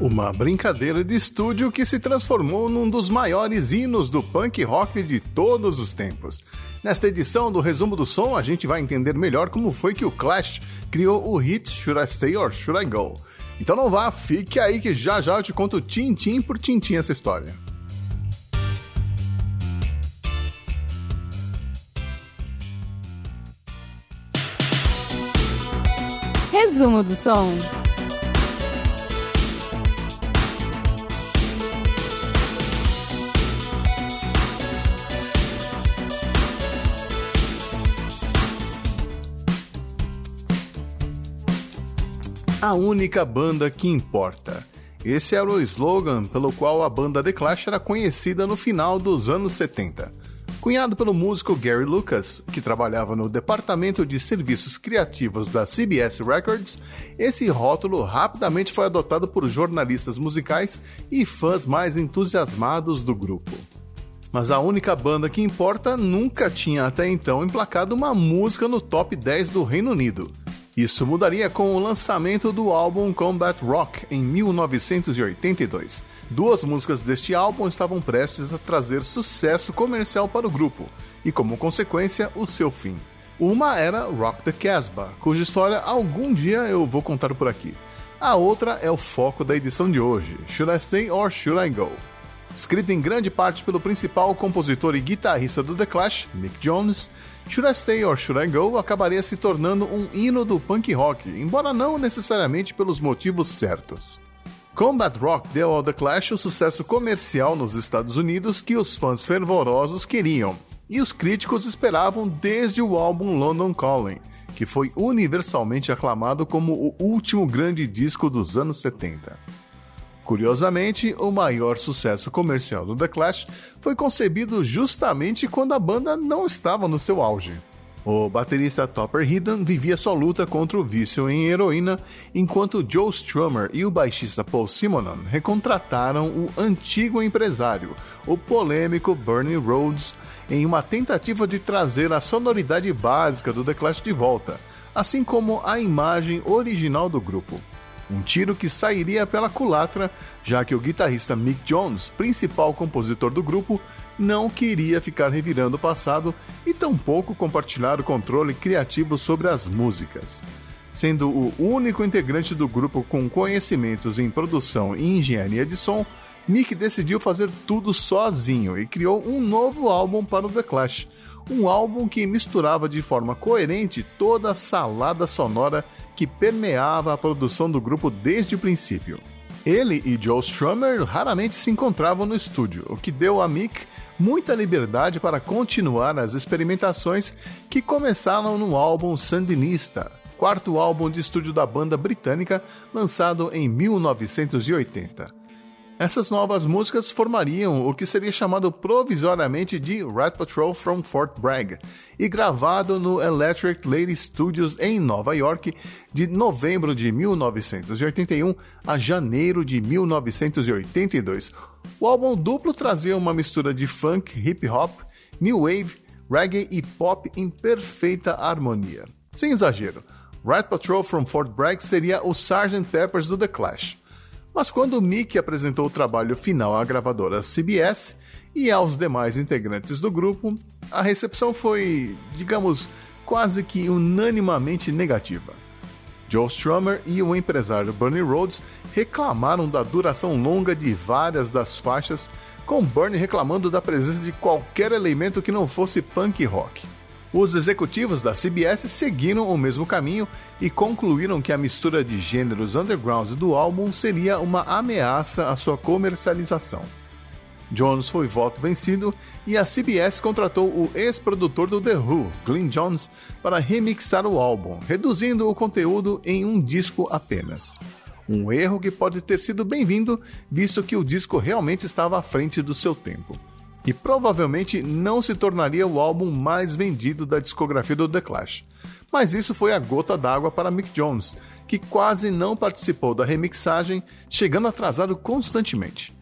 Uma brincadeira de estúdio que se transformou num dos maiores hinos do punk rock de todos os tempos. Nesta edição do Resumo do Som, a gente vai entender melhor como foi que o Clash criou o hit Should I Stay or Should I Go? Então não vá, fique aí que já já eu te conto tintim por tintim essa história. Resumo do som. A única banda que importa. Esse era o slogan pelo qual a banda The Clash era conhecida no final dos anos 70. Cunhado pelo músico Gary Lucas, que trabalhava no departamento de serviços criativos da CBS Records, esse rótulo rapidamente foi adotado por jornalistas musicais e fãs mais entusiasmados do grupo. Mas a única banda que importa nunca tinha até então emplacado uma música no top 10 do Reino Unido. Isso mudaria com o lançamento do álbum Combat Rock em 1982. Duas músicas deste álbum estavam prestes a trazer sucesso comercial para o grupo e, como consequência, o seu fim. Uma era Rock the Casbah, cuja história algum dia eu vou contar por aqui. A outra é o foco da edição de hoje, Should I Stay or Should I Go? Escrita em grande parte pelo principal compositor e guitarrista do The Clash, Mick Jones, Should I Stay or Should I Go acabaria se tornando um hino do punk rock, embora não necessariamente pelos motivos certos. Combat Rock deu ao The Clash o sucesso comercial nos Estados Unidos que os fãs fervorosos queriam, e os críticos esperavam desde o álbum London Calling, que foi universalmente aclamado como o último grande disco dos anos 70. Curiosamente, o maior sucesso comercial do The Clash foi concebido justamente quando a banda não estava no seu auge. O baterista Topper Hidden vivia sua luta contra o vício em heroína, enquanto Joe Strummer e o baixista Paul Simonon recontrataram o antigo empresário, o polêmico Bernie Rhodes, em uma tentativa de trazer a sonoridade básica do The Clash de volta, assim como a imagem original do grupo. Um tiro que sairia pela culatra, já que o guitarrista Mick Jones, principal compositor do grupo, não queria ficar revirando o passado e tampouco compartilhar o controle criativo sobre as músicas. Sendo o único integrante do grupo com conhecimentos em produção e engenharia de som, Mick decidiu fazer tudo sozinho e criou um novo álbum para o The Clash. Um álbum que misturava de forma coerente toda a salada sonora que permeava a produção do grupo desde o princípio. Ele e Joe Strummer raramente se encontravam no estúdio, o que deu a Mick muita liberdade para continuar as experimentações que começaram no álbum Sandinista, quarto álbum de estúdio da banda britânica lançado em 1980. Essas novas músicas formariam o que seria chamado provisoriamente de Rat Patrol from Fort Bragg e gravado no Electric Lady Studios em Nova York de novembro de 1981 a janeiro de 1982. O álbum duplo trazia uma mistura de funk, hip hop, new wave, reggae e pop em perfeita harmonia. Sem exagero, Rat Patrol from Fort Bragg seria o Sgt. Peppers do The Clash. Mas quando Mick apresentou o trabalho final à gravadora CBS e aos demais integrantes do grupo, a recepção foi, digamos, quase que unanimamente negativa. Joe Strummer e o empresário Bernie Rhodes reclamaram da duração longa de várias das faixas, com Bernie reclamando da presença de qualquer elemento que não fosse punk rock. Os executivos da CBS seguiram o mesmo caminho e concluíram que a mistura de gêneros underground do álbum seria uma ameaça à sua comercialização. Jones foi voto vencido e a CBS contratou o ex-produtor do The Who, Glyn Jones, para remixar o álbum, reduzindo o conteúdo em um disco apenas. Um erro que pode ter sido bem-vindo, visto que o disco realmente estava à frente do seu tempo e provavelmente não se tornaria o álbum mais vendido da discografia do The Clash. Mas isso foi a gota d'água para Mick Jones, que quase não participou da remixagem, chegando atrasado constantemente.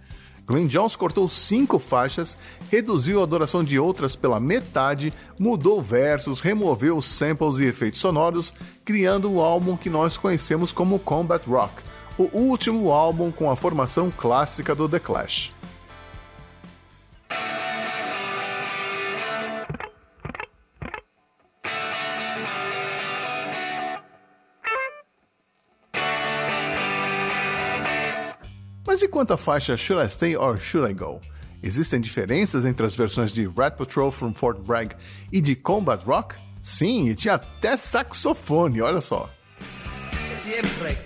Glenn Jones cortou cinco faixas, reduziu a duração de outras pela metade, mudou versos, removeu samples e efeitos sonoros, criando o álbum que nós conhecemos como Combat Rock, o último álbum com a formação clássica do The Clash. Quanto à faixa Should I Stay or Should I Go? Existem diferenças entre as versões de Rat Patrol from Fort Bragg e de Combat Rock? Sim, e tinha até saxofone, olha só. Siempre.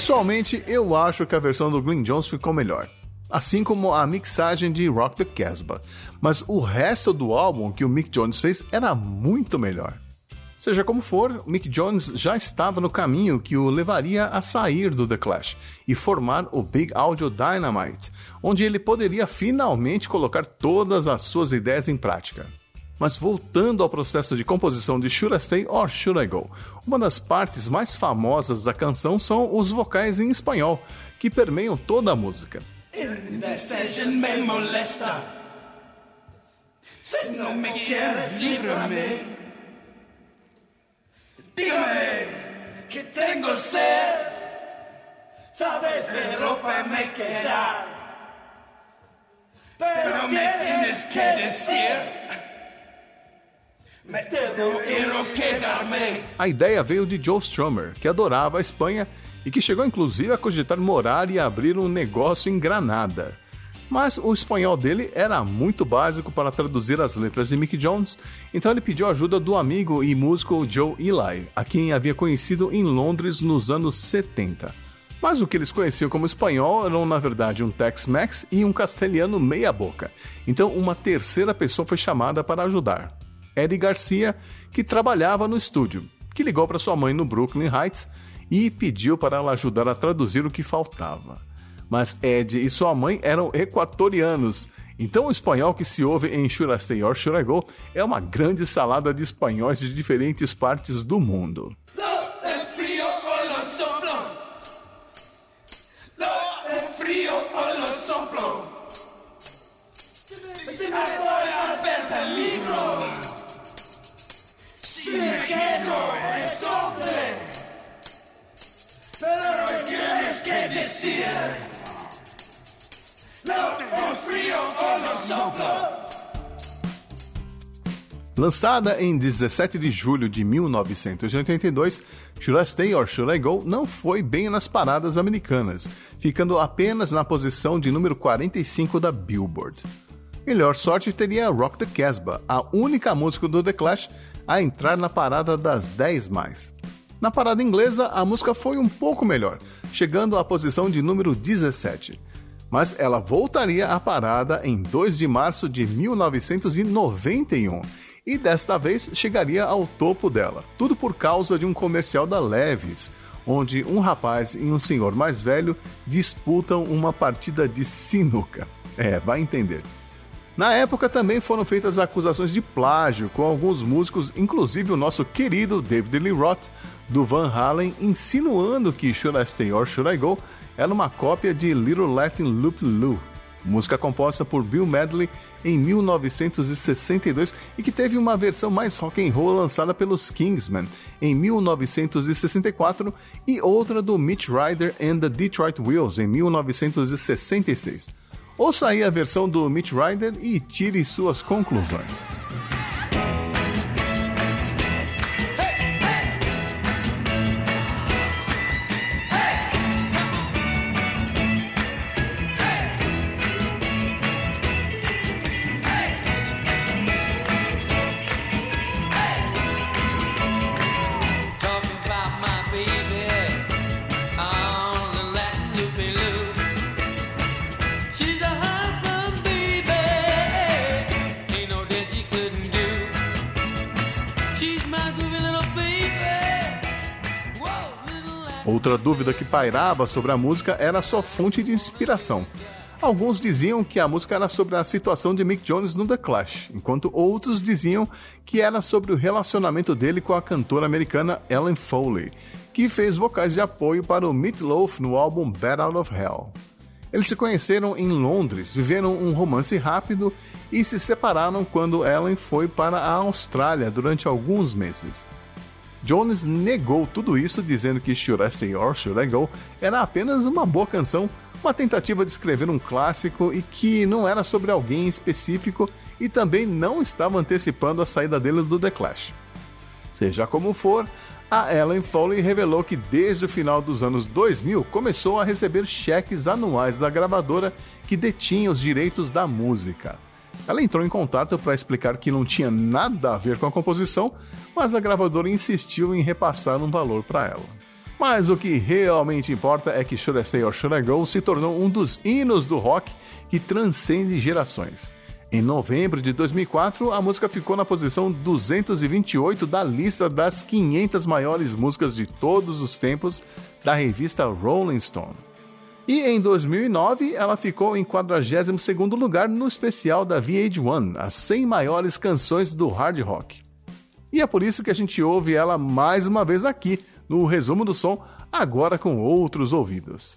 Pessoalmente, eu acho que a versão do Glyn Jones ficou melhor. Assim como a mixagem de Rock the Casbah. Mas o resto do álbum que o Mick Jones fez era muito melhor. Seja como for, Mick Jones já estava no caminho que o levaria a sair do The Clash e formar o Big Audio Dynamite, onde ele poderia finalmente colocar todas as suas ideias em prática. Mas voltando ao processo de composição de Should I Stay or Should I Go, uma das partes mais famosas da canção são os vocais em espanhol, que permeiam toda a música. Pero me tienes que decir. A ideia veio de Joe Strummer, que adorava a Espanha e que chegou inclusive a cogitar morar e abrir um negócio em Granada. Mas o espanhol dele era muito básico para traduzir as letras de Mick Jones, então ele pediu ajuda do amigo e músico Joe Eli, a quem havia conhecido em Londres nos anos 70. Mas o que eles conheciam como espanhol eram, na verdade, um Tex-Mex e um castelhano meia-boca. Então, uma terceira pessoa foi chamada para ajudar. Eddie Garcia, que trabalhava no estúdio, que ligou para sua mãe no Brooklyn Heights e pediu para ela ajudar a traduzir o que faltava. Mas Ed e sua mãe eram equatorianos, então o espanhol que se ouve em Churastei or Churagô é uma grande salada de espanhóis de diferentes partes do mundo. Lançada em 17 de julho de 1982, Should I Stay or Should I Go não foi bem nas paradas americanas, ficando apenas na posição de número 45 da Billboard. Melhor sorte teria Rock the Casbah, a única música do The Clash a entrar na parada das 10 mais. Na parada inglesa, a música foi um pouco melhor, chegando à posição de número 17. Mas ela voltaria à parada em 2 de março de 1991 e desta vez chegaria ao topo dela. Tudo por causa de um comercial da Levis, onde um rapaz e um senhor mais velho disputam uma partida de sinuca. É, vai entender. Na época também foram feitas acusações de plágio com alguns músicos, inclusive o nosso querido David Lee Roth, do Van Halen, insinuando que Should I Stay or Should I Go era uma cópia de Little Latin Loop Loo, música composta por Bill Medley em 1962 e que teve uma versão mais rock and roll lançada pelos Kingsmen em 1964 e outra do Mitch Ryder and the Detroit Wheels em 1966. Ouça aí a versão do Mitch Ryder e tire suas conclusões. Outra dúvida que pairava sobre a música era sua fonte de inspiração. Alguns diziam que a música era sobre a situação de Mick Jones no The Clash, enquanto outros diziam que era sobre o relacionamento dele com a cantora americana Ellen Foley, que fez vocais de apoio para o Meat Loaf no álbum Bad Out of Hell. Eles se conheceram em Londres, viveram um romance rápido e se separaram quando Ellen foi para a Austrália durante alguns meses. Jones negou tudo isso, dizendo que Should I Stay or Should I Go era apenas uma boa canção uma tentativa de escrever um clássico e que não era sobre alguém específico e também não estava antecipando a saída dele do The Clash. Seja como for, a Ellen Foley revelou que desde o final dos anos 2000 começou a receber cheques anuais da gravadora que detinha os direitos da música. Ela entrou em contato para explicar que não tinha nada a ver com a composição, mas a gravadora insistiu em repassar um valor para ela. Mas o que realmente importa é que Should I Stay or Should I Go se tornou um dos hinos do rock que transcende gerações. Em novembro de 2004, a música ficou na posição 228 da lista das 500 maiores músicas de todos os tempos da revista Rolling Stone. E em 2009, ela ficou em 42º lugar no especial da VH1, as 100 maiores canções do hard rock. E é por isso que a gente ouve ela mais uma vez aqui, no resumo do som, agora com outros ouvidos.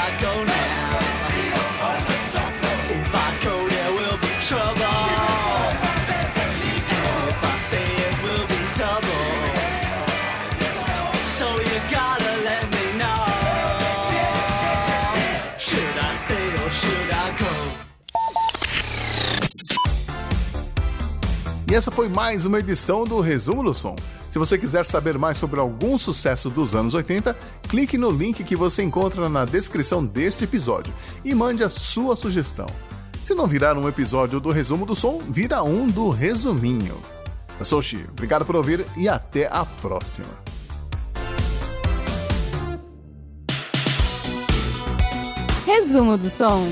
E essa foi mais uma edição do Resumo do Som. Se você quiser saber mais sobre algum sucesso dos anos 80, clique no link que você encontra na descrição deste episódio e mande a sua sugestão. Se não virar um episódio do Resumo do Som, vira um do Resuminho. Eu sou o obrigado por ouvir e até a próxima. Resumo do som.